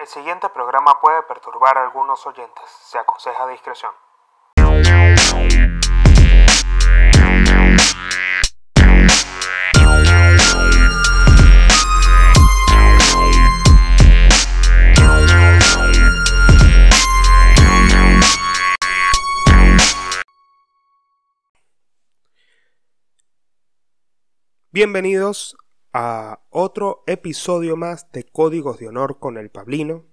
El siguiente programa puede perturbar a algunos oyentes. Se aconseja discreción. Bienvenidos a otro episodio más de Códigos de Honor con el Pablino.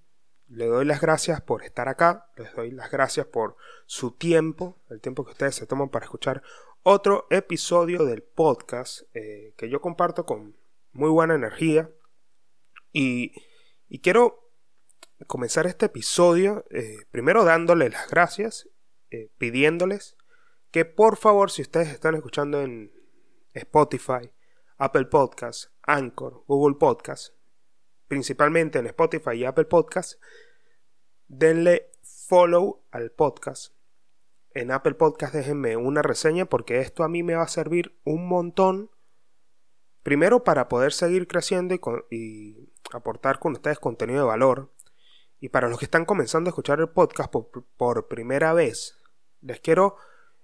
Le doy las gracias por estar acá, les doy las gracias por su tiempo, el tiempo que ustedes se toman para escuchar otro episodio del podcast eh, que yo comparto con muy buena energía. Y, quiero comenzar este episodio eh, primero dándole las gracias, eh, pidiéndoles que por favor si ustedes están escuchando en Spotify, Apple Podcasts, Anchor, Google Podcasts, principalmente en Spotify y Apple Podcasts, denle follow al podcast. En Apple Podcasts déjenme una reseña porque esto a mí me va a servir un montón. Primero para poder seguir creciendo y, aportar con ustedes contenido de valor. Y para los que están comenzando a escuchar el podcast por, primera vez, les quiero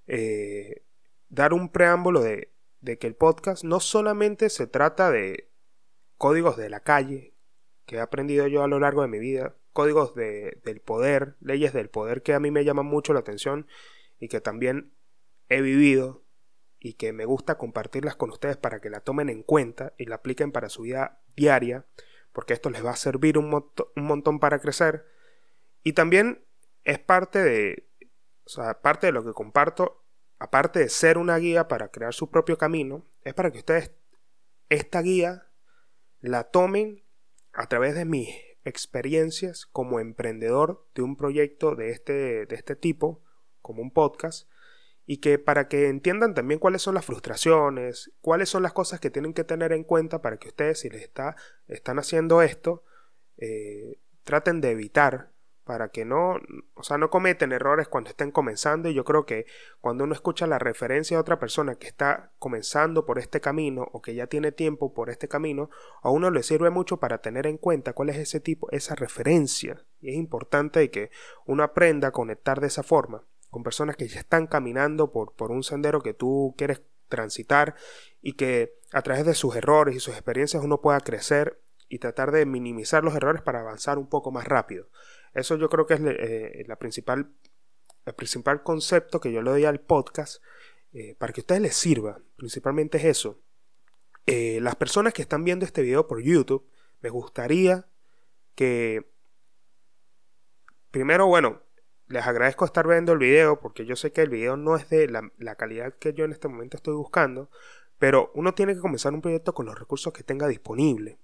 eh, dar un preámbulo de de que el podcast no solamente se trata de códigos de la calle, que he aprendido yo a lo largo de mi vida, códigos de, del poder, leyes del poder que a mí me llaman mucho la atención y que también he vivido y que me gusta compartirlas con ustedes para que la tomen en cuenta y la apliquen para su vida diaria, porque esto les va a servir un, un montón para crecer. Y también es parte de, o sea, parte de lo que comparto aparte de ser una guía para crear su propio camino, es para que ustedes esta guía la tomen a través de mis experiencias como emprendedor de un proyecto de este, de este tipo, como un podcast, y que para que entiendan también cuáles son las frustraciones, cuáles son las cosas que tienen que tener en cuenta para que ustedes, si les está, están haciendo esto, eh, traten de evitar para que no, o sea, no cometen errores cuando estén comenzando y yo creo que cuando uno escucha la referencia de otra persona que está comenzando por este camino o que ya tiene tiempo por este camino, a uno le sirve mucho para tener en cuenta cuál es ese tipo, esa referencia y es importante que uno aprenda a conectar de esa forma con personas que ya están caminando por, por un sendero que tú quieres transitar y que a través de sus errores y sus experiencias uno pueda crecer y tratar de minimizar los errores para avanzar un poco más rápido. Eso yo creo que es eh, la principal, el principal concepto que yo le doy al podcast eh, para que a ustedes les sirva. Principalmente es eso. Eh, las personas que están viendo este video por YouTube, me gustaría que primero, bueno, les agradezco estar viendo el video porque yo sé que el video no es de la, la, calidad que yo en este momento estoy buscando, pero uno tiene que comenzar un proyecto con los recursos que tenga disponible.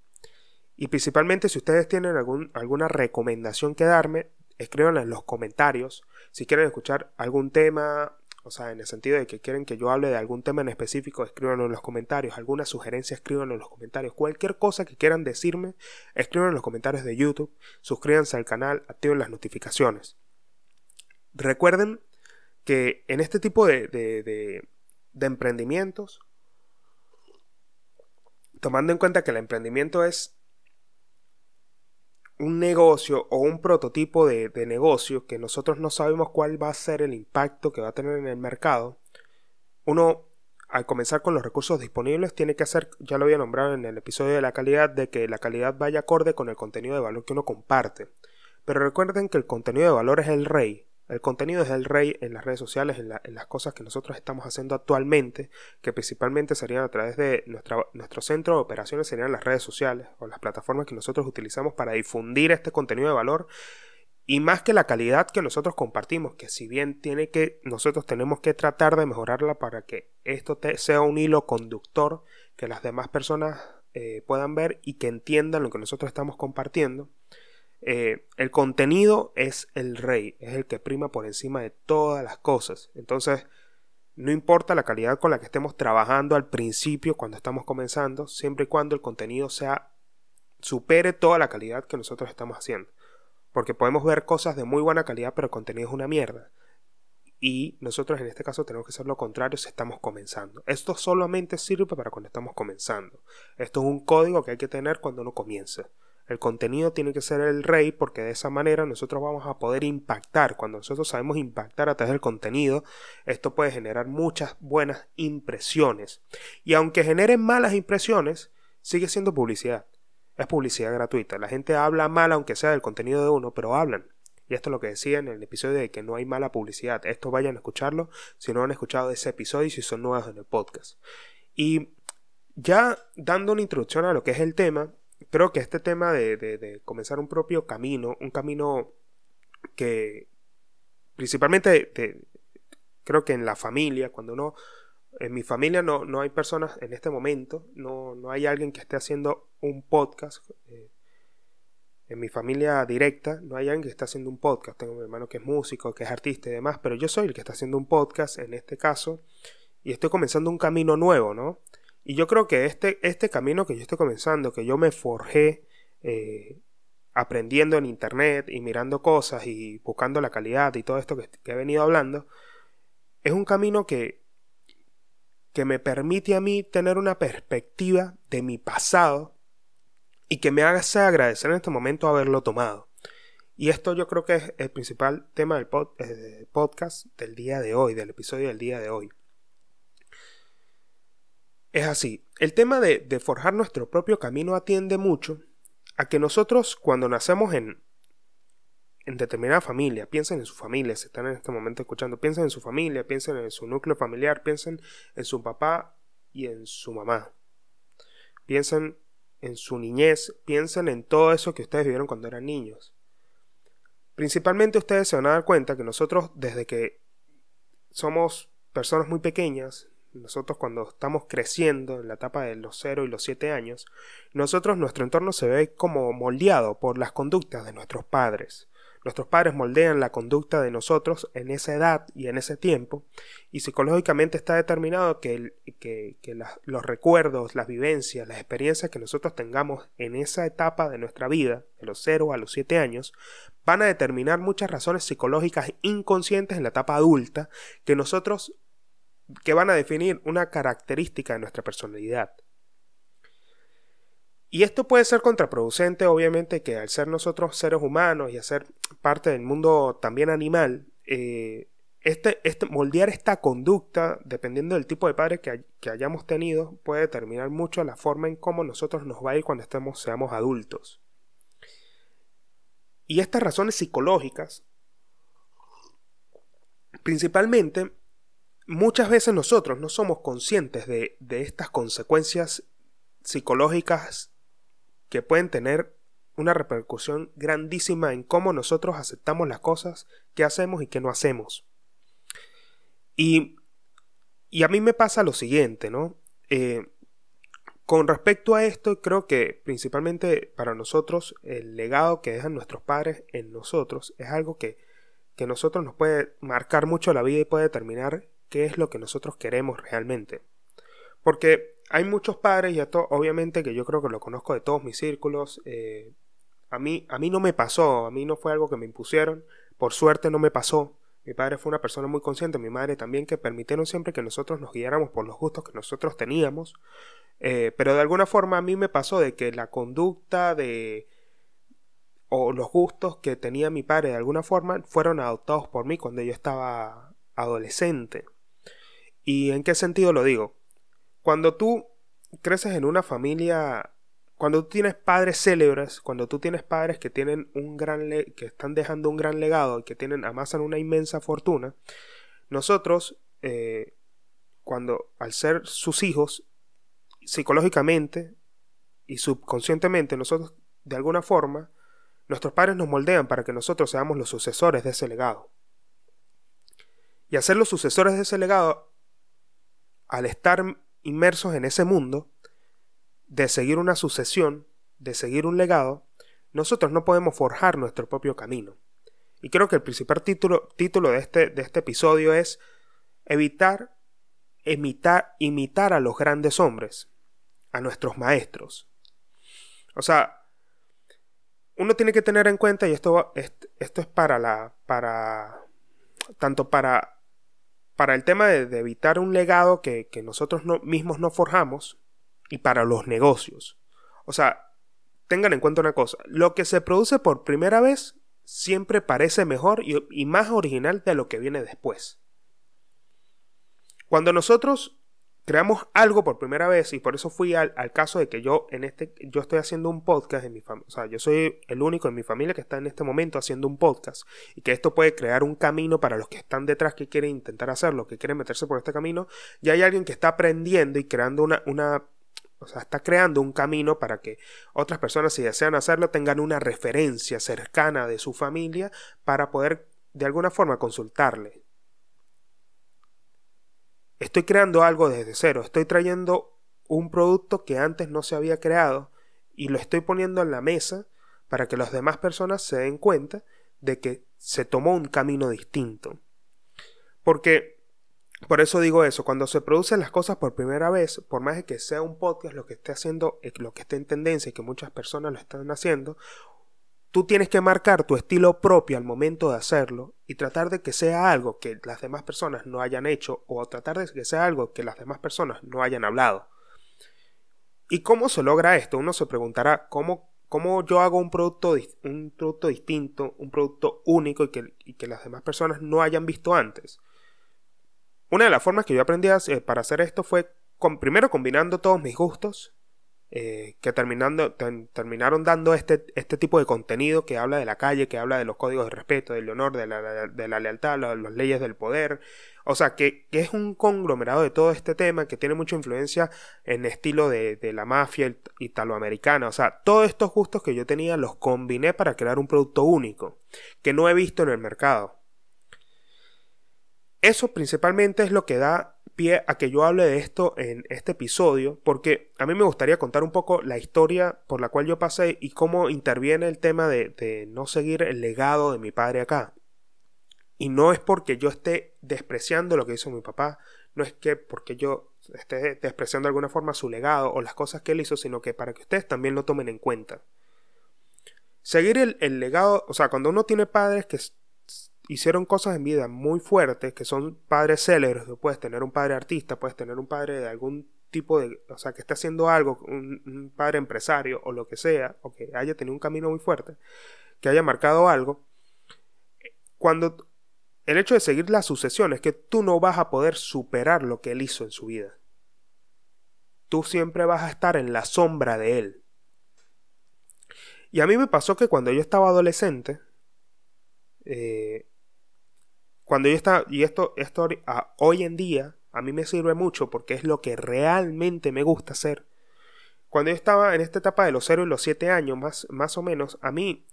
Y principalmente si ustedes tienen algún, alguna recomendación que darme, escríbanla en los comentarios. Si quieren escuchar algún tema, o sea, en el sentido de que quieren que yo hable de algún tema en específico, escríbanlo en los comentarios. Alguna sugerencia, escríbanlo en los comentarios. Cualquier cosa que quieran decirme, escríbanlo en los comentarios de YouTube. Suscríbanse al canal, activen las notificaciones. Recuerden que en este tipo de, de, de emprendimientos, tomando en cuenta que el emprendimiento es un negocio o un prototipo de, negocio que nosotros no sabemos cuál va a ser el impacto que va a tener en el mercado, uno al comenzar con los recursos disponibles tiene que hacer, ya lo había nombrado en el episodio de la calidad, de que la calidad vaya acorde con el contenido de valor que uno comparte. Pero recuerden que el contenido de valor es el rey el contenido es el rey en las redes sociales, en, las cosas que nosotros estamos haciendo actualmente, que principalmente serían a través de nuestro centro de operaciones, serían las redes sociales o las plataformas que nosotros utilizamos para difundir este contenido de valor. Y más que la calidad que nosotros compartimos, que si bien tiene que, nosotros tenemos que tratar de mejorarla para que esto sea un hilo conductor que las demás personas eh, puedan ver y que entiendan lo que nosotros estamos compartiendo eh, el contenido es el rey, es el que prima por encima de todas las cosas. Entonces, no importa la calidad con la que estemos trabajando al principio, cuando estamos comenzando, siempre y cuando el contenido sea supere toda la calidad que nosotros estamos haciendo. Porque podemos ver cosas de muy buena calidad, pero el contenido es una mierda. Y nosotros en este caso tenemos que hacer lo contrario si estamos comenzando. Esto solamente sirve para cuando estamos comenzando. Esto es un código que hay que tener cuando uno comienza. El contenido tiene que ser el rey porque de esa manera nosotros vamos a poder impactar. Cuando nosotros sabemos impactar a través del contenido, esto puede generar muchas buenas impresiones. Y aunque generen malas impresiones, sigue siendo publicidad. Es publicidad gratuita. La gente habla mal aunque sea del contenido de uno, pero hablan. Y esto es lo que decía en el episodio de que no hay mala publicidad. Esto vayan a escucharlo si no han escuchado ese episodio y si son nuevos en el podcast. Y ya dando una introducción a lo que es el tema, creo que este tema de, comenzar un propio camino, un camino que principalmente creo que en la familia, cuando uno, en mi familia no, no hay personas en este momento, no, no, hay alguien que esté haciendo un podcast. Eh, en mi familia directa no hay alguien que esté haciendo un podcast. Tengo un hermano que es músico, que es artista y demás, pero yo soy el que está haciendo un podcast en este caso y estoy comenzando un camino nuevo, ¿no? Y yo creo que este, este camino que yo estoy comenzando, que yo me forjé eh, aprendiendo en internet y mirando cosas y buscando la calidad y todo esto que, he venido hablando, es un camino que, que me permite a mí tener una perspectiva de mi pasado y que me haga agradecer en este momento haberlo tomado. Y esto yo creo que es el principal tema del eh, podcast del día de hoy, del episodio del día de hoy. Es así, el tema de, forjar nuestro propio camino atiende mucho a que nosotros cuando nacemos en, en determinada familia, piensen en su familia, si están en este momento escuchando, piensen en su familia, piensen en su núcleo familiar, piensen en su papá y en su mamá. Piensen en su niñez, piensen en todo eso que ustedes vivieron cuando eran niños. Principalmente ustedes se van a dar cuenta que nosotros desde que somos personas muy pequeñas, nosotros cuando estamos creciendo en la etapa de los 0 y los 7 años, nosotros nuestro entorno se ve como moldeado por las conductas de nuestros padres. Nuestros padres moldean la conducta de nosotros en esa edad y en ese tiempo, y psicológicamente está determinado que, que, los recuerdos, las vivencias, las experiencias que nosotros tengamos en esa etapa de nuestra vida, de los 0 a los 7 años, van a determinar muchas razones psicológicas inconscientes en la etapa adulta que nosotros que van a definir una característica de nuestra personalidad. Y esto puede ser contraproducente, obviamente, que al ser nosotros seres humanos y hacer parte del mundo también animal, eh, este, este, moldear esta conducta, dependiendo del tipo de padre que, que, hayamos tenido, puede determinar mucho la forma en cómo nosotros nos va a ir cuando estemos, seamos adultos. Y estas razones psicológicas, principalmente, muchas veces nosotros no somos conscientes de, estas consecuencias psicológicas que pueden tener una repercusión grandísima en cómo nosotros aceptamos las cosas que hacemos y que no hacemos. Y, y a mí me pasa lo siguiente, ¿no? Eh, con respecto a esto, creo que principalmente para nosotros el legado que dejan nuestros padres en nosotros es algo que, que nosotros nos puede marcar mucho la vida y puede determinar qué es lo que nosotros queremos realmente. Porque hay muchos padres, y obviamente que yo creo que lo conozco de todos mis círculos, eh, a, mí, a mí no me pasó, a mí no fue algo que me impusieron, por suerte no me pasó. Mi padre fue una persona muy consciente, mi madre también, que permitieron siempre que nosotros nos guiáramos por los gustos que nosotros teníamos. Eh, pero de alguna forma a mí me pasó de que la conducta de o los gustos que tenía mi padre de alguna forma fueron adoptados por mí cuando yo estaba adolescente. ¿Y en qué sentido lo digo? Cuando tú creces en una familia, cuando tú tienes padres célebres, cuando tú tienes padres que tienen un gran que están dejando un gran legado y que tienen amasan una inmensa fortuna, nosotros eh, cuando al ser sus hijos psicológicamente y subconscientemente nosotros de alguna forma nuestros padres nos moldean para que nosotros seamos los sucesores de ese legado. Y hacer los sucesores de ese legado al estar inmersos en ese mundo, de seguir una sucesión, de seguir un legado, nosotros no podemos forjar nuestro propio camino. Y creo que el principal título, título de, este, de este episodio es evitar imitar, imitar a los grandes hombres, a nuestros maestros. O sea, uno tiene que tener en cuenta, y esto, esto es para la. para. tanto para para el tema de, evitar un legado que, nosotros mismos no forjamos y para los negocios. O sea, tengan en cuenta una cosa, lo que se produce por primera vez siempre parece mejor y, más original de lo que viene después. Cuando nosotros creamos algo por primera vez y por eso fui al, caso de que yo en este yo estoy haciendo un podcast en mi familia, o sea, yo soy el único en mi familia que está en este momento haciendo un podcast y que esto puede crear un camino para los que están detrás que quieren intentar hacerlo, que quieren meterse por este camino, y hay alguien que está aprendiendo y creando una, una o sea, está creando un camino para que otras personas, si desean hacerlo, tengan una referencia cercana de su familia para poder de alguna forma consultarle. Estoy creando algo desde cero, estoy trayendo un producto que antes no se había creado y lo estoy poniendo en la mesa para que las demás personas se den cuenta de que se tomó un camino distinto. Porque por eso digo eso, cuando se producen las cosas por primera vez, por más de que sea un podcast lo que esté haciendo, eh, lo que esté en tendencia y que muchas personas lo están haciendo, tú tienes que marcar tu estilo propio al momento de hacerlo y tratar de que sea algo que las demás personas no hayan hecho o tratar de que sea algo que las demás personas no hayan hablado. ¿Y cómo se logra esto? Uno se preguntará cómo, cómo yo hago un producto, un producto distinto, un producto único y que, y que las demás personas no hayan visto antes. Una de las formas que yo aprendí para hacer esto fue con, primero combinando todos mis gustos, eh, que terminando, terminaron dando este, este tipo de contenido que habla de la calle, que habla de los códigos de respeto, del honor, de la, de la lealtad, las leyes del poder. O sea, que, es un conglomerado de todo este tema que tiene mucha influencia en estilo de, de la mafia italoamericana. O sea, todos estos gustos que yo tenía los combiné para crear un producto único que no he visto en el mercado. Eso principalmente es lo que da pie a que yo hable de esto en este episodio, porque a mí me gustaría contar un poco la historia por la cual yo pasé y cómo interviene el tema de, no seguir el legado de mi padre acá. Y no es porque yo esté despreciando lo que hizo mi papá, no es que porque yo esté despreciando de alguna forma su legado o las cosas que él hizo, sino que para que ustedes también lo tomen en cuenta. Seguir el, el legado, o sea, cuando uno tiene padres que hicieron cosas en vida muy fuertes, que son padres célebres, puedes tener un padre artista, puedes tener un padre de algún tipo de, o sea, que esté haciendo algo, un, padre empresario o lo que sea, o que haya tenido un camino muy fuerte, que haya marcado algo, cuando el hecho de seguir la sucesión es que tú no vas a poder superar lo que él hizo en su vida. Tú siempre vas a estar en la sombra de él. Y a mí me pasó que cuando yo estaba adolescente, eh, cuando yo estaba, y esto, esto hoy en día a mí me sirve mucho porque es lo que realmente me gusta hacer. Cuando yo estaba en esta etapa de los 0 y los 7 años, más, más o menos, a mí,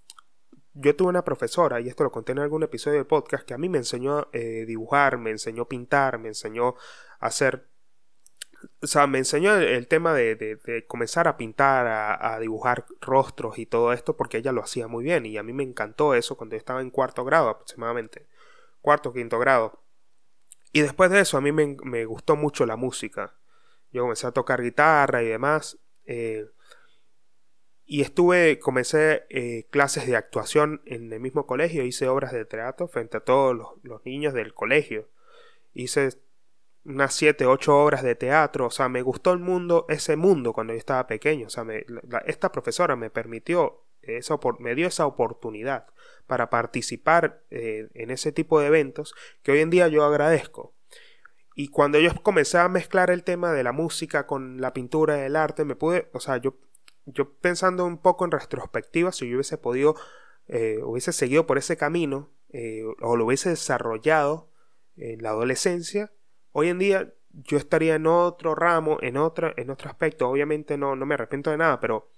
yo tuve una profesora, y esto lo conté en algún episodio del podcast, que a mí me enseñó a eh, dibujar, me enseñó a pintar, me enseñó a hacer o sea, me enseñó el, tema de, de, comenzar a pintar, a, a, dibujar rostros y todo esto, porque ella lo hacía muy bien y a mí me encantó eso cuando yo estaba en cuarto grado aproximadamente cuarto, quinto grado. Y después de eso a mí me, gustó mucho la música. Yo comencé a tocar guitarra y demás. Eh, y estuve, comencé eh, clases de actuación en el mismo colegio, hice obras de teatro frente a todos los, niños del colegio. Hice unas siete, ocho obras de teatro, o sea, me gustó el mundo, ese mundo cuando yo estaba pequeño, o sea, esta profesora me permitió, eso, me dio esa oportunidad para participar eh, en ese tipo de eventos que hoy en día yo agradezco. Y cuando yo comencé a mezclar el tema de la música con la pintura el arte, me pude, o sea, yo, yo pensando un poco en retrospectiva, si yo hubiese podido, eh, hubiese seguido por ese camino, eh, o lo hubiese desarrollado en la adolescencia, hoy en día yo estaría en otro ramo, en, otra, en otro aspecto. Obviamente no, no me arrepiento de nada, pero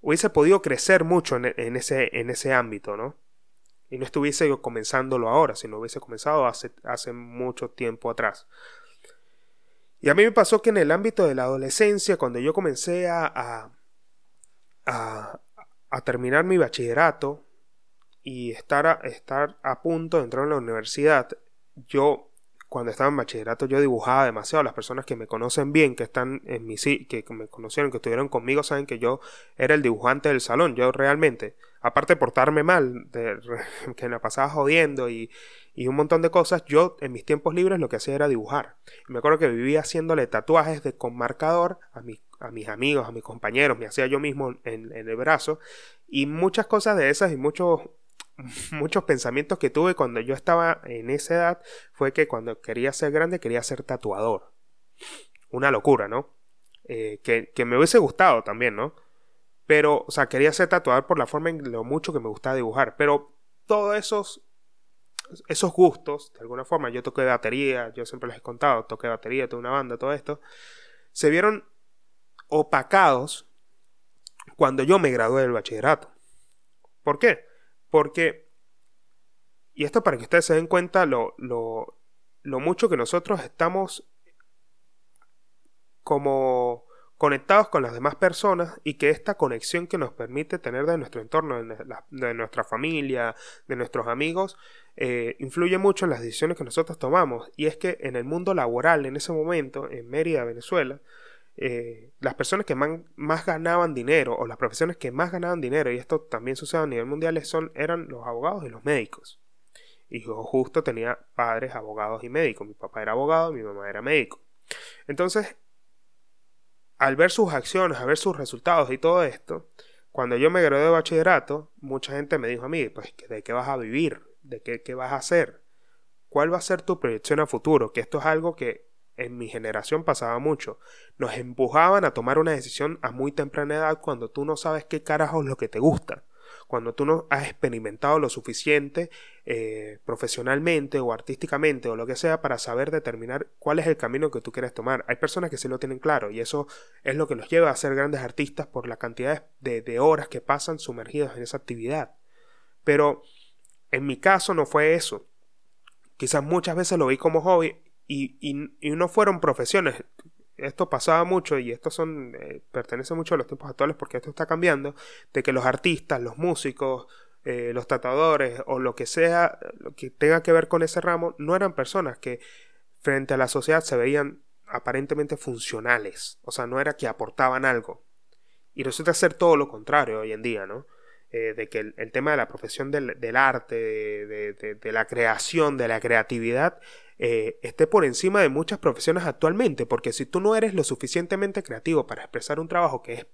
hubiese podido crecer mucho en, en, ese, en ese ámbito, ¿no? y no estuviese comenzándolo ahora, sino hubiese comenzado hace, hace mucho tiempo atrás. Y a mí me pasó que en el ámbito de la adolescencia, cuando yo comencé a, a, a, terminar mi bachillerato y estar a, estar a punto de entrar en la universidad, yo cuando estaba en bachillerato yo dibujaba demasiado. Las personas que me conocen bien, que están en mi que me conocieron, que estuvieron conmigo, saben que yo era el dibujante del salón. Yo realmente aparte de portarme mal, de, que me pasaba jodiendo y, y, un montón de cosas, yo en mis tiempos libres lo que hacía era dibujar. me acuerdo que vivía haciéndole tatuajes de, con marcador a, a mis amigos, a mis compañeros, me hacía yo mismo en, el brazo y muchas cosas de esas y muchos muchos pensamientos que tuve cuando yo estaba en esa edad fue que cuando quería ser grande quería ser tatuador. Una locura, ¿no? Eh, que, que me hubiese gustado también, ¿no? Pero, o sea, quería ser tatuador por la forma en lo mucho que me gustaba dibujar. Pero todos esos, esos gustos, de alguna forma, yo toqué batería, yo siempre les he contado, toqué batería, tuve una banda, todo esto, se vieron opacados cuando yo me gradué del bachillerato. ¿Por qué? Porque, y esto para que ustedes se den cuenta lo, lo, lo mucho que nosotros estamos como conectados con las demás personas y que esta conexión que nos permite tener de nuestro entorno, de, nuestra familia, de nuestros amigos, eh, influye mucho en las decisiones que nosotros tomamos. Y es que en el mundo laboral, en ese momento, en Mérida, Venezuela, eh, las personas que más, ganaban dinero o las profesiones que más ganaban dinero, y esto también sucede a nivel mundial, son, eran los abogados y los médicos. Y yo justo tenía padres abogados y médicos. Mi papá era abogado, mi mamá era médico. Entonces, al ver sus acciones, a ver sus resultados y todo esto, cuando yo me gradué de bachillerato, mucha gente me dijo a mí, pues, ¿de qué vas a vivir? ¿De qué, qué vas a hacer? ¿Cuál va a ser tu proyección a futuro? Que esto es algo que en mi generación pasaba mucho. Nos empujaban a tomar una decisión a muy temprana edad cuando tú no sabes qué carajo es lo que te gusta cuando tú no has experimentado lo suficiente eh, profesionalmente o artísticamente o lo que sea para saber determinar cuál es el camino que tú quieres tomar. Hay personas que sí lo tienen claro y eso es lo que los lleva a ser grandes artistas por la cantidad de, de horas que pasan sumergidos en esa actividad. Pero en mi caso no fue eso. Quizás muchas veces lo vi como hobby y, y, no fueron profesiones. Esto pasaba mucho y esto son eh, pertenece mucho a los tiempos actuales porque esto está cambiando de que los artistas los músicos eh, los tatuadores o lo que sea lo que tenga que ver con ese ramo no eran personas que frente a la sociedad se veían aparentemente funcionales. O sea no era que aportaban algo. Y resulta ser todo lo contrario hoy en día no eh, de que el, tema de la profesión del, arte de la creación de la creatividad eh, esté por encima de muchas profesiones actualmente, porque si tú no eres lo suficientemente creativo para expresar un trabajo que es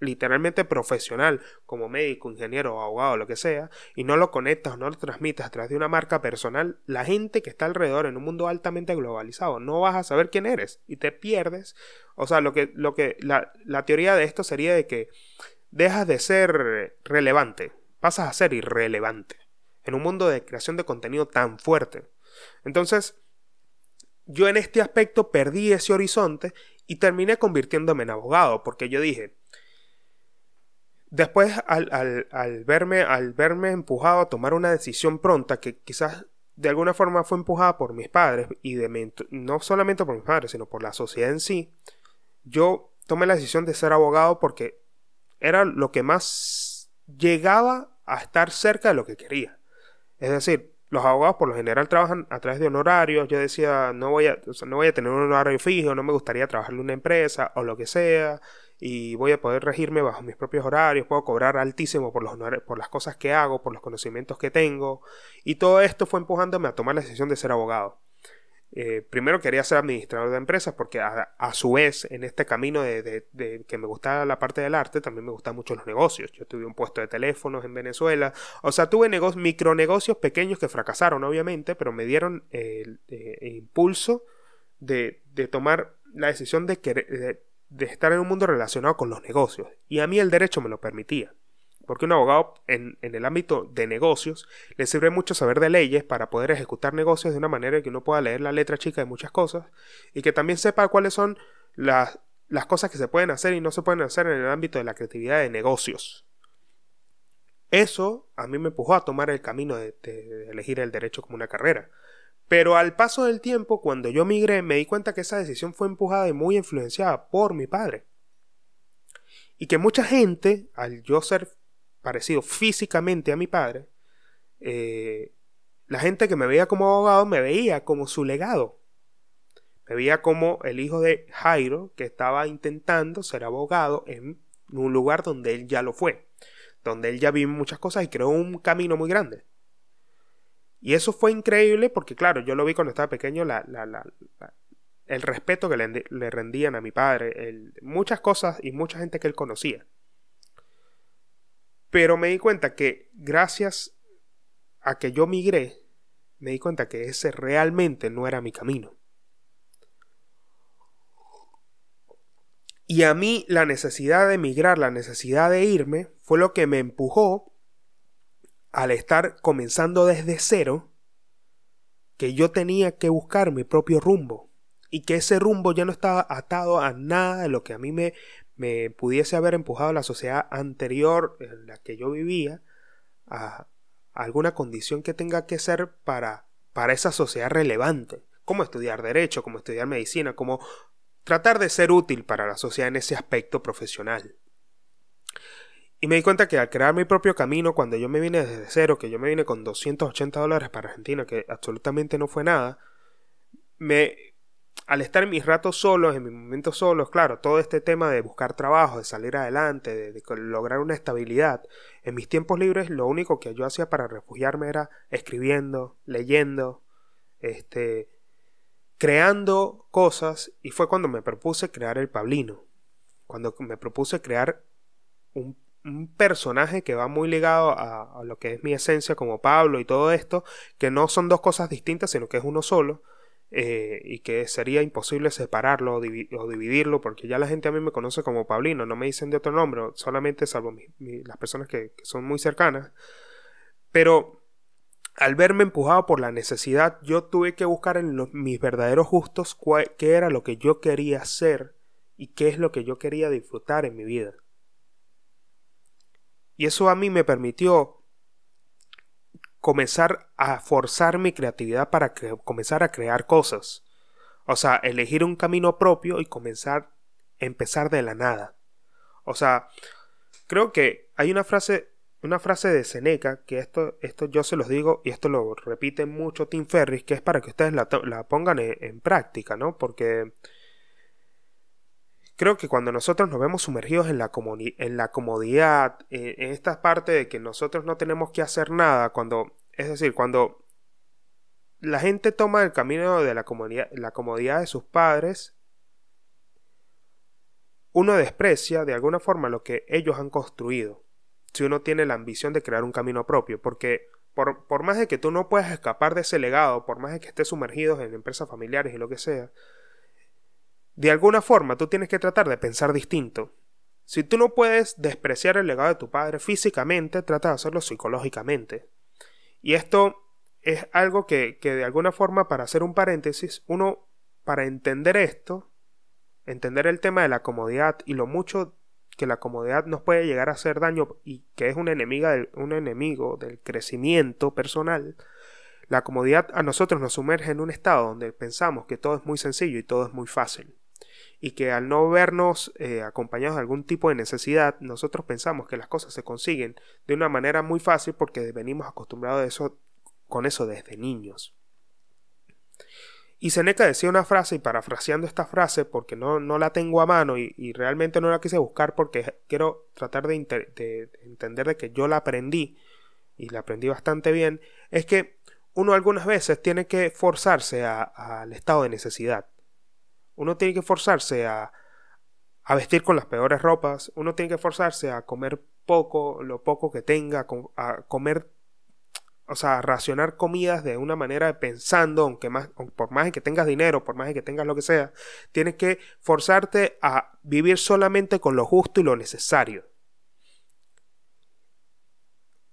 literalmente profesional, como médico, ingeniero, abogado, lo que sea, y no lo conectas o no lo transmites a través de una marca personal, la gente que está alrededor en un mundo altamente globalizado, no vas a saber quién eres y te pierdes. O sea, lo que, lo que, la, la teoría de esto sería de que dejas de ser relevante, pasas a ser irrelevante en un mundo de creación de contenido tan fuerte. Entonces, yo en este aspecto perdí ese horizonte y terminé convirtiéndome en abogado, porque yo dije, después al, verme, al verme empujado a tomar una decisión pronta que quizás de alguna forma fue empujada por mis padres y de no solamente por mis padres, sino por la sociedad en sí, yo tomé la decisión de ser abogado porque era lo que más llegaba a estar cerca de lo que quería. Es decir, los abogados por lo general trabajan a través de honorarios. Yo decía, no voy a, no voy a tener un honorario fijo, no me gustaría trabajar en una empresa o lo que sea, y voy a poder regirme bajo mis propios horarios, puedo cobrar altísimo por, los por las cosas que hago, por los conocimientos que tengo, y todo esto fue empujándome a tomar la decisión de ser abogado. Eh, primero quería ser administrador de empresas porque a, su vez en este camino de, que me gustaba la parte del arte también me gustan mucho los negocios. Yo tuve un puesto de teléfonos en Venezuela. O sea, tuve micronegocios pequeños que fracasaron obviamente, pero me dieron el, impulso de, tomar la decisión de, de estar en un mundo relacionado con los negocios. Y a mí el derecho me lo permitía porque un abogado en, el ámbito de negocios le sirve mucho saber de leyes para poder ejecutar negocios de una manera que uno pueda leer la letra chica de muchas cosas y que también sepa cuáles son las, cosas que se pueden hacer y no se pueden hacer en el ámbito de la creatividad de negocios. Eso a mí me empujó a tomar el camino de, de elegir el derecho como una carrera. Pero al paso del tiempo, cuando yo migré, me di cuenta que esa decisión fue empujada y muy influenciada por mi padre. Y que mucha gente, al yo ser parecido físicamente a mi padre, eh, la gente que me veía como abogado me veía como su legado. Me veía como el hijo de Jairo que estaba intentando ser abogado en un lugar donde él ya lo fue, donde él ya vive muchas cosas y creó un camino muy grande. Y eso fue increíble porque, claro, yo lo vi cuando estaba pequeño, el respeto que le, rendían a mi padre, muchas cosas y mucha gente que él conocía. Pero me di cuenta que gracias a que yo migré, me di cuenta que ese realmente no era mi camino. Y a mí la necesidad de emigrar, la necesidad de irme, fue lo que me empujó al estar comenzando desde cero, que yo tenía que buscar mi propio rumbo y que ese rumbo ya no estaba atado a nada de lo que a mí me, me pudiese haber empujado la sociedad anterior en la que yo vivía a, alguna condición que tenga que ser para, para esa sociedad relevante, como estudiar derecho, como estudiar medicina, como tratar de ser útil para la sociedad en ese aspecto profesional. Y me di cuenta que al crear mi propio camino, cuando yo me vine desde cero, que yo me vine con 280 dólares para Argentina, que absolutamente no fue nada, me, al estar mis ratos solos, en mis momentos solos, claro, todo este tema de buscar trabajo, de salir adelante, de, lograr una estabilidad, en mis tiempos libres lo único que yo hacía para refugiarme era escribiendo, leyendo, este, creando cosas, y fue cuando me propuse crear el Pablino, cuando me propuse crear un personaje que va muy ligado a, lo que es mi esencia como Pablo y todo esto, que no son dos cosas distintas, sino que es uno solo, eh, y que sería imposible separarlo o, dividirlo, porque ya la gente a mí me conoce como Pablino, no me dicen de otro nombre, solamente salvo las personas que, son muy cercanas, pero al verme empujado por la necesidad, yo tuve que buscar en mis verdaderos justos qué era lo que yo quería hacer y qué es lo que yo quería disfrutar en mi vida. Y eso a mí me permitió comenzar a forzar mi creatividad para comenzar a crear cosas. O sea, elegir un camino propio y comenzar empezar de la nada. O sea, creo que hay una frase, una frase de Seneca, que esto, esto yo se los digo y esto lo repite mucho Tim Ferris, que es para que ustedes la, pongan en, en, práctica, ¿no? Porque Creo que cuando nosotros nos vemos sumergidos en la, comodidad, en esta parte de que nosotros no tenemos que hacer nada, cuando, es decir, cuando la gente toma el camino de la comodidad, de sus padres, uno desprecia de alguna forma lo que ellos han construido, si uno tiene la ambición de crear un camino propio, porque por, más de que tú no puedas escapar de ese legado, por más de que estés sumergido en empresas familiares y lo que sea, de alguna forma tú tienes que tratar de pensar distinto. Si tú no puedes despreciar el legado de tu padre físicamente, trata de hacerlo psicológicamente. Y esto es algo que, que de alguna forma, para hacer un paréntesis, uno, para entender esto, entender el tema de la comodidad y lo mucho que la comodidad nos puede llegar a hacer daño y que es una enemiga un enemigo del crecimiento personal, la comodidad a nosotros nos sumerge en un estado donde pensamos que todo es muy sencillo y todo es muy fácil y que al no vernos eh, acompañados de algún tipo de necesidad, nosotros pensamos que las cosas se consiguen de una manera muy fácil porque venimos acostumbrados a eso, con eso desde niños. Y Seneca decía una frase, y parafraseando esta frase, porque no, no la tengo a mano y, realmente no la quise buscar porque quiero tratar de, entender de que yo la aprendí, y la aprendí bastante bien, es que uno algunas veces tiene que forzarse al estado de necesidad. Uno tiene que forzarse a, vestir con las peores ropas, uno tiene que forzarse a comer poco, lo poco que tenga, a comer, o sea, a racionar comidas de una manera pensando, aunque más, por más que tengas dinero, por más que tengas lo que sea, tienes que forzarte a vivir solamente con lo justo y lo necesario.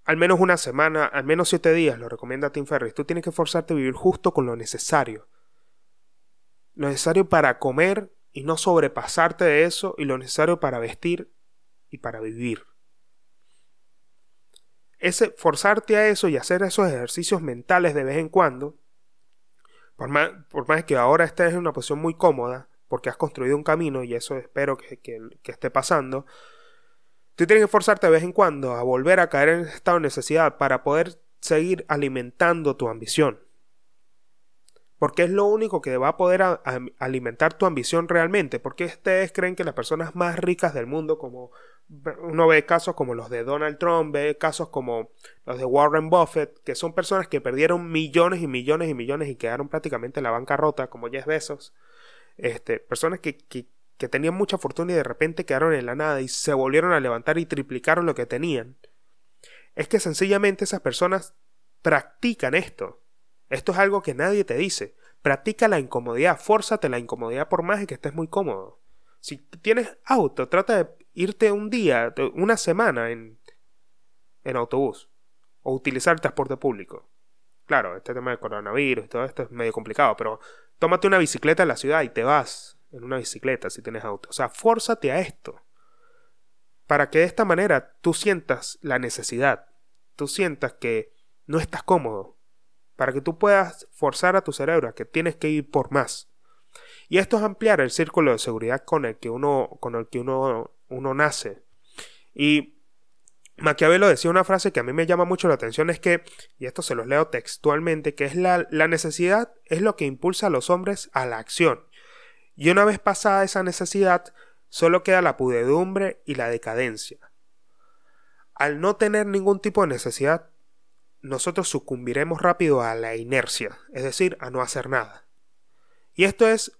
Al menos una semana, al menos siete días, lo recomienda Tim Ferriss. Tú tienes que forzarte a vivir justo con lo necesario lo necesario para comer y no sobrepasarte de eso, y lo necesario para vestir y para vivir. Ese forzarte a eso y hacer esos ejercicios mentales de vez en cuando, por más, por más que ahora estés en una posición muy cómoda, porque has construido un camino y eso espero que, que, esté pasando, tú tienes que forzarte de vez en cuando a volver a caer en estado de necesidad para poder seguir alimentando tu ambición porque es lo único que va a poder alimentar tu ambición realmente, porque ustedes creen que las personas más ricas del mundo, como uno ve casos como los de Donald Trump, ve casos como los de Warren Buffett, que son personas que perdieron millones y millones y millones y quedaron prácticamente en la bancarrota, como Jeff Bezos. Este, personas que, que, que tenían mucha fortuna y de repente quedaron en la nada y se volvieron a levantar y triplicaron lo que tenían. Es que sencillamente esas personas practican esto. Esto es algo que nadie te dice. Practica la incomodidad, fórzate la incomodidad por más de que estés muy cómodo. Si tienes auto, trata de irte un día, una semana en, en autobús o utilizar transporte público. Claro, este tema del coronavirus y todo esto es medio complicado, pero tómate una bicicleta en la ciudad y te vas en una bicicleta si tienes auto. O sea, fórzate a esto. Para que de esta manera tú sientas la necesidad, tú sientas que no estás cómodo, para que tú puedas forzar a tu cerebro a que tienes que ir por más. Y esto es ampliar el círculo de seguridad con el que uno, con el que uno, uno nace. Y Maquiavelo decía una frase que a mí me llama mucho la atención, es que, y esto se los leo textualmente, que es la, la necesidad es lo que impulsa a los hombres a la acción. Y una vez pasada esa necesidad, solo queda la pudedumbre y la decadencia. Al no tener ningún tipo de necesidad, nosotros sucumbiremos rápido a la inercia, es decir, a no hacer nada. Y esto es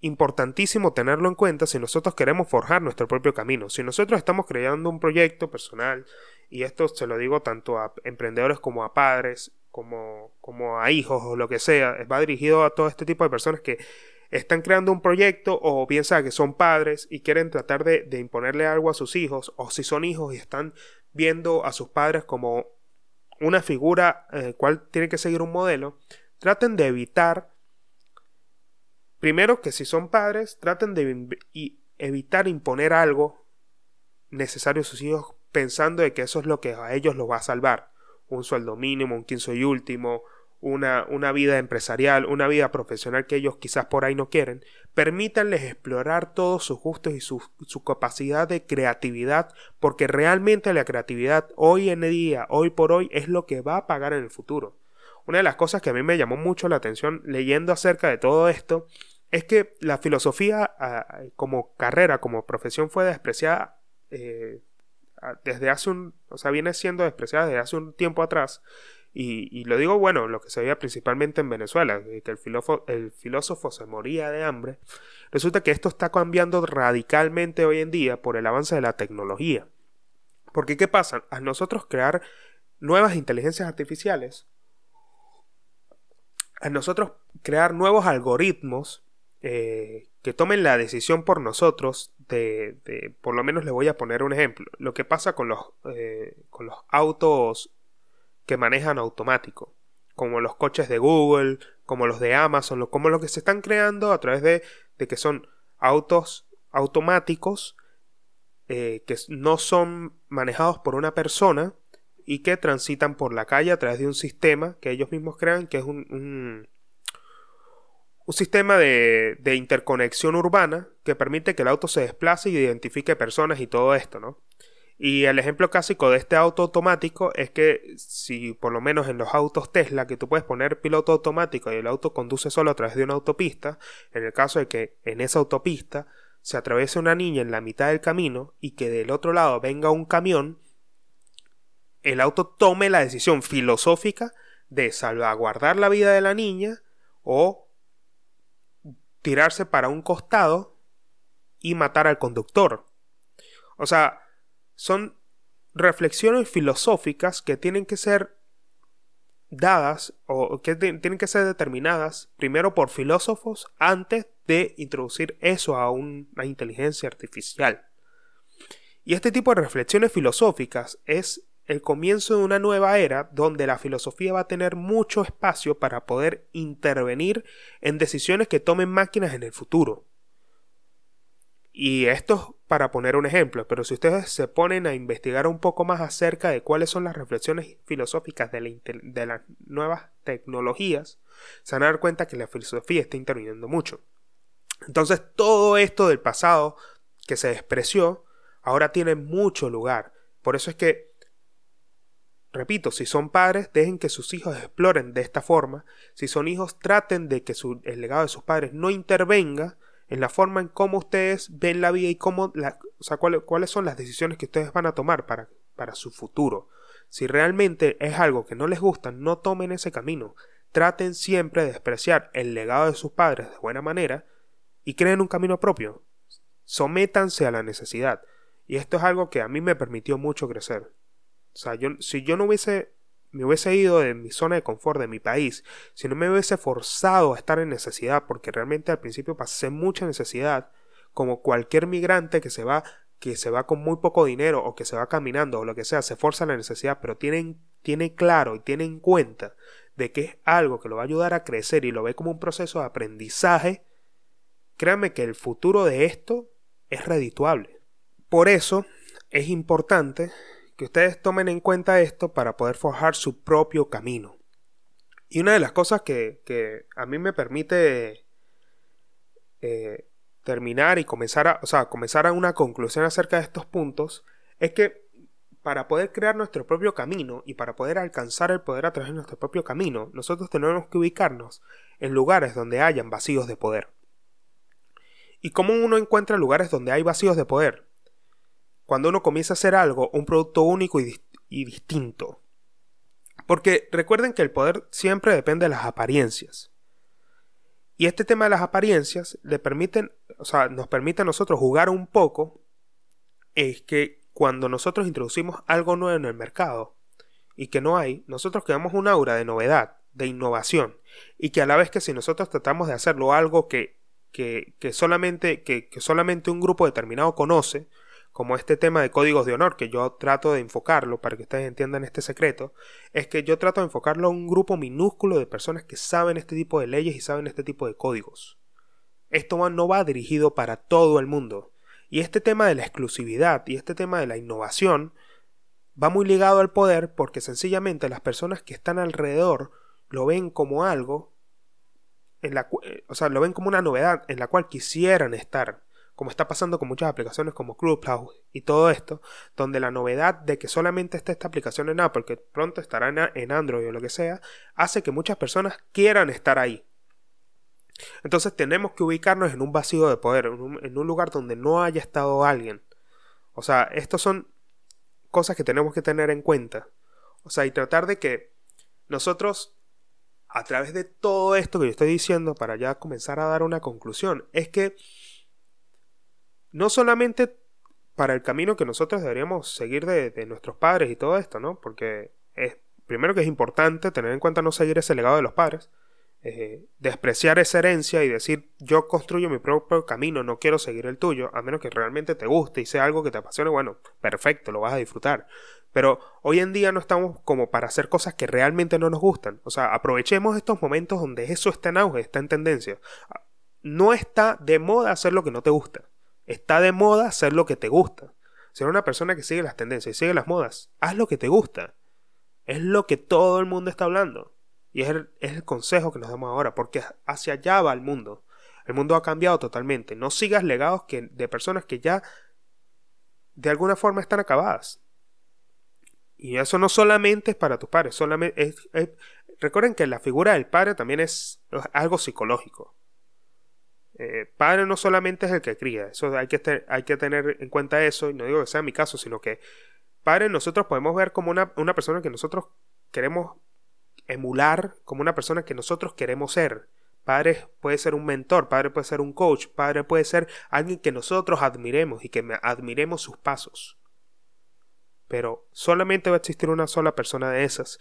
importantísimo tenerlo en cuenta si nosotros queremos forjar nuestro propio camino. Si nosotros estamos creando un proyecto personal, y esto se lo digo tanto a emprendedores como a padres, como, como a hijos o lo que sea, va dirigido a todo este tipo de personas que están creando un proyecto o piensan que son padres y quieren tratar de, de imponerle algo a sus hijos, o si son hijos y están viendo a sus padres como una figura en eh, cual tiene que seguir un modelo, traten de evitar, primero que si son padres, traten de evitar imponer algo necesario a sus hijos pensando de que eso es lo que a ellos los va a salvar. Un sueldo mínimo, un quinto y último, una, una, vida empresarial, una vida profesional que ellos quizás por ahí no quieren, permítanles explorar todos sus gustos y su, su, capacidad de creatividad, porque realmente la creatividad hoy en día, hoy por hoy, es lo que va a pagar en el futuro. Una de las cosas que a mí me llamó mucho la atención leyendo acerca de todo esto es que la filosofía como carrera, como profesión fue despreciada eh, desde hace un, o sea, viene siendo despreciada desde hace un tiempo atrás y, lo digo, bueno, lo que se veía principalmente en Venezuela, que el filósofo, filósofo se moría de hambre. Resulta que esto está cambiando radicalmente hoy en día por el avance de la tecnología. Porque, ¿qué pasa? A nosotros crear nuevas inteligencias artificiales, a nosotros crear nuevos algoritmos eh, que tomen la decisión por nosotros de, por lo menos le voy a poner un ejemplo, lo que pasa con los, eh, con los autos que manejan automático, como los coches de Google, como los de Amazon, como los que se están creando a través de, de que son autos automáticos eh, que no son manejados por una persona y que transitan por la calle a través de un sistema que ellos mismos crean que es un, un, un sistema de, de, interconexión urbana que permite que el auto se desplace y identifique personas y todo esto, ¿no? Y el ejemplo clásico de este auto automático es que si por lo menos en los autos Tesla que tú puedes poner piloto automático y el auto conduce solo a través de una autopista, en el caso de que en esa autopista se atraviese una niña en la mitad del camino y que del otro lado venga un camión, el auto tome la decisión filosófica de salvaguardar la vida de la niña o tirarse para un costado y matar al conductor. O sea, son reflexiones filosóficas que tienen que ser dadas o que tienen que ser determinadas primero por filósofos antes de introducir eso a una inteligencia artificial. Y este tipo de reflexiones filosóficas es el comienzo de una nueva era donde la filosofía va a tener mucho espacio para poder intervenir en decisiones que tomen máquinas en el futuro. Y esto para poner un ejemplo, pero si ustedes se ponen a investigar un poco más acerca de cuáles son las reflexiones filosóficas de, las nuevas tecnologías, se van a dar cuenta que la filosofía está interviniendo mucho. Entonces todo esto del pasado que se despreció ahora tiene mucho lugar. Por eso es que, repito, si son padres, dejen que sus hijos exploren de esta forma. Si son hijos, traten de que el legado de sus padres no intervenga en la forma en cómo ustedes ven la vida y cómo la, o sea, cuáles son las decisiones que ustedes van a tomar para, para su futuro. Si realmente es algo que no les gusta, no tomen ese camino. Traten siempre de despreciar el legado de sus padres de buena manera y creen un camino propio. Sométanse a la necesidad. Y esto es algo que a mí me permitió mucho crecer. O sea, yo, si yo no hubiese me hubiese ido de mi zona de confort, de mi país, si no me hubiese forzado a estar en necesidad, porque realmente al principio pasé mucha necesidad, como cualquier migrante que se va, que se va con muy poco dinero o que se va caminando o lo que sea, se forza la necesidad, pero tienen, tiene claro y tiene en cuenta de que es algo que lo va a ayudar a crecer y lo ve como un proceso de aprendizaje, créanme que el futuro de esto es redituable. Por eso es importante que ustedes tomen en cuenta esto para poder forjar su propio camino. Y una de las cosas que, a mí me permite eh, terminar y comenzar a, o sea, comenzar a una conclusión acerca de estos puntos es que para poder crear nuestro propio camino y para poder alcanzar el poder a través de nuestro propio camino, nosotros tenemos que ubicarnos en lugares donde hayan vacíos de poder. ¿Y cómo uno encuentra lugares donde hay vacíos de poder? Cuando uno comienza a hacer algo, un producto único y, distinto. Porque recuerden que el poder siempre depende de las apariencias. Y este tema de las apariencias o sea, nos permite a nosotros jugar un poco. Es que cuando nosotros introducimos algo nuevo en el mercado y que no hay, nosotros creamos un aura de novedad, de innovación. Y que a la vez que si nosotros tratamos de hacerlo algo que, que, solamente, que solamente un grupo determinado conoce, como este tema de códigos de honor, que yo trato de enfocarlo para que ustedes entiendan este secreto, es que yo trato de enfocarlo a un grupo minúsculo de personas que saben este tipo de leyes y saben este tipo de códigos. Esto no va dirigido para todo el mundo. Y este tema de la exclusividad y este tema de la innovación va muy ligado al poder porque sencillamente las personas que están alrededor lo ven como algo en la o sea, lo ven como una novedad en la cual quisieran estar como está pasando con muchas aplicaciones como Clubhouse y todo esto, donde la novedad de que solamente está esta aplicación en Apple, que pronto estará en Android o lo que sea, hace que muchas personas quieran estar ahí. Entonces tenemos que ubicarnos en un vacío de poder, en un, lugar donde no haya estado alguien. O sea, estas son cosas que tenemos que tener en cuenta. O sea, y tratar de que nosotros, a través de todo esto que yo estoy diciendo, para ya comenzar a dar una conclusión, es que no solamente para el camino que nosotros deberíamos seguir de, nuestros padres y todo esto, ¿no? Porque es primero que es importante tener en cuenta no seguir ese legado de los padres, eh, despreciar esa herencia y decir yo construyo mi propio camino, no quiero seguir el tuyo, a menos que realmente te guste y sea algo que te apasione, bueno, perfecto, lo vas a disfrutar. Pero hoy en día no estamos como para hacer cosas que realmente no nos gustan. O sea, aprovechemos estos momentos donde eso está en auge, está en tendencia. No está de moda hacer lo que no te gusta. Está de moda hacer lo que te gusta. Ser una persona que sigue las tendencias y sigue las modas, haz lo que te gusta. Es lo que todo el mundo está hablando. Y es el, consejo que nos damos ahora, porque hacia allá va el mundo. El mundo ha cambiado totalmente. No sigas legados que, de personas que ya de alguna forma están acabadas. Y eso no solamente es para tus padres, solamente recuerden que la figura del padre también es algo psicológico. Eh, padre no solamente es el que cría, eso hay que, tener en cuenta eso, y no digo que sea mi caso, sino que padre nosotros podemos ver como una, una persona que nosotros queremos emular, como una persona que nosotros queremos ser. Padre puede ser un mentor, padre puede ser un coach, padre puede ser alguien que nosotros admiremos y que admiremos sus pasos. Pero solamente va a existir una sola persona de esas.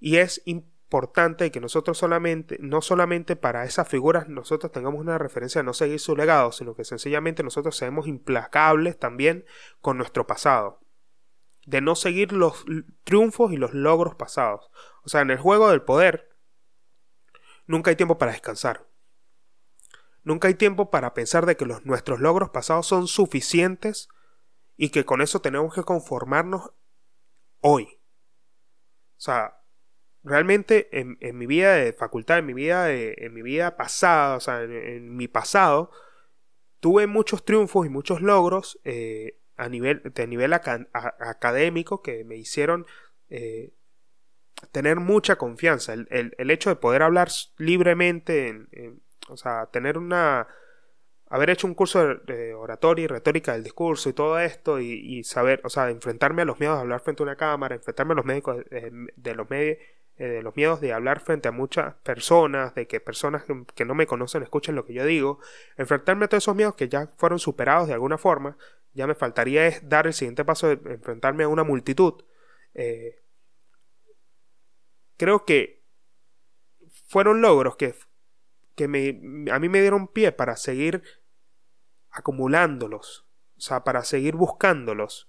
Y es importante importante que nosotros solamente, no solamente para esas figuras nosotros tengamos una referencia de no seguir su legado, sino que sencillamente nosotros seamos implacables también con nuestro pasado. De no seguir los triunfos y los logros pasados. O sea, en el juego del poder, nunca hay tiempo para descansar. Nunca hay tiempo para pensar de que los, nuestros logros pasados son suficientes y que con eso tenemos que conformarnos hoy. O sea, realmente en, mi vida de facultad, en mi vida, en mi vida pasada, o sea, en, mi pasado, tuve muchos triunfos y muchos logros eh, a nivel, de nivel académico que me hicieron eh, tener mucha confianza. El, hecho de poder hablar libremente, o sea, tener una haber hecho un curso de, oratoria y retórica del discurso y todo esto y, saber, o sea, enfrentarme a los miedos de hablar frente a una cámara, enfrentarme a los médicos eh, de, los medios eh, de los miedos de hablar frente a muchas personas, de que personas que, no me conocen escuchen lo que yo digo, enfrentarme a todos esos miedos que ya fueron superados de alguna forma, ya me faltaría es dar el siguiente paso de enfrentarme a una multitud. Eh, creo que fueron logros que, que me, a mí me dieron pie para seguir acumulándolos, o sea, para seguir buscándolos.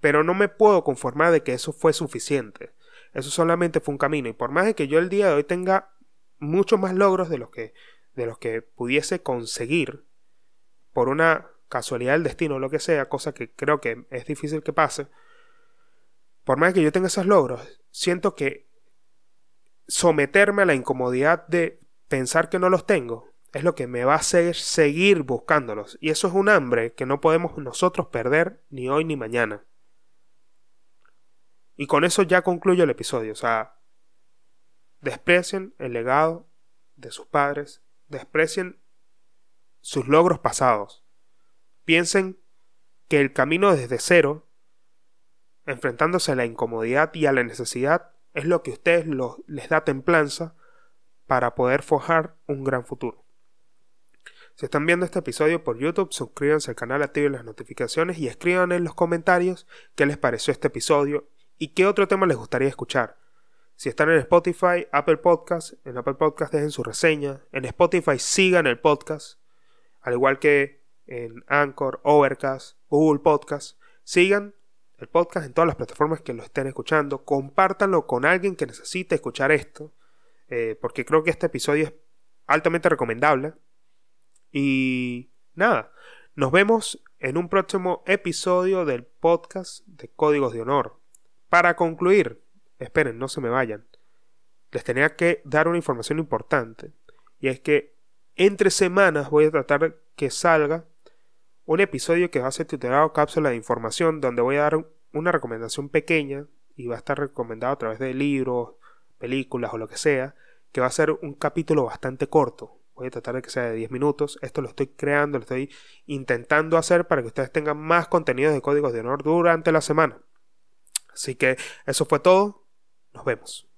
Pero no me puedo conformar de que eso fue suficiente. Eso solamente fue un camino. Y por más de que yo el día de hoy tenga muchos más logros de los que, de los que pudiese conseguir por una casualidad del destino o lo que sea, cosa que creo que es difícil que pase, por más de que yo tenga esos logros, siento que someterme a la incomodidad de pensar que no los tengo es lo que me va a hacer seguir buscándolos. Y eso es un hambre que no podemos nosotros perder ni hoy ni mañana. Y con eso ya concluyo el episodio. O sea, desprecien el legado de sus padres, desprecien sus logros pasados. Piensen que el camino desde cero, enfrentándose a la incomodidad y a la necesidad, es lo que a ustedes les da templanza para poder forjar un gran futuro. Si están viendo este episodio por YouTube, suscríbanse al canal, activen las notificaciones y escriban en los comentarios qué les pareció este episodio y qué otro tema les gustaría escuchar. Si están en Spotify, Apple Podcast, en Apple Podcast dejen su reseña. En Spotify sigan el podcast, al igual que en Anchor, Overcast, Google Podcast. Sigan el podcast en todas las plataformas que lo estén escuchando. Compártanlo con alguien que necesite escuchar esto, eh, porque creo que este episodio es altamente recomendable. Y nada, nos vemos en un próximo episodio del podcast de Códigos de Honor. Para concluir, esperen, no se me vayan. Les tenía que dar una información importante. Y es que entre semanas voy a tratar que salga un episodio que va a ser titulado Cápsula de Información, donde voy a dar una recomendación pequeña y va a estar recomendado a través de libros, películas o lo que sea, que va a ser un capítulo bastante corto. Voy a tratar de que sea de 10 minutos. Esto lo estoy creando, lo estoy intentando hacer para que ustedes tengan más contenido de códigos de honor durante la semana. Así que eso fue todo. Nos vemos.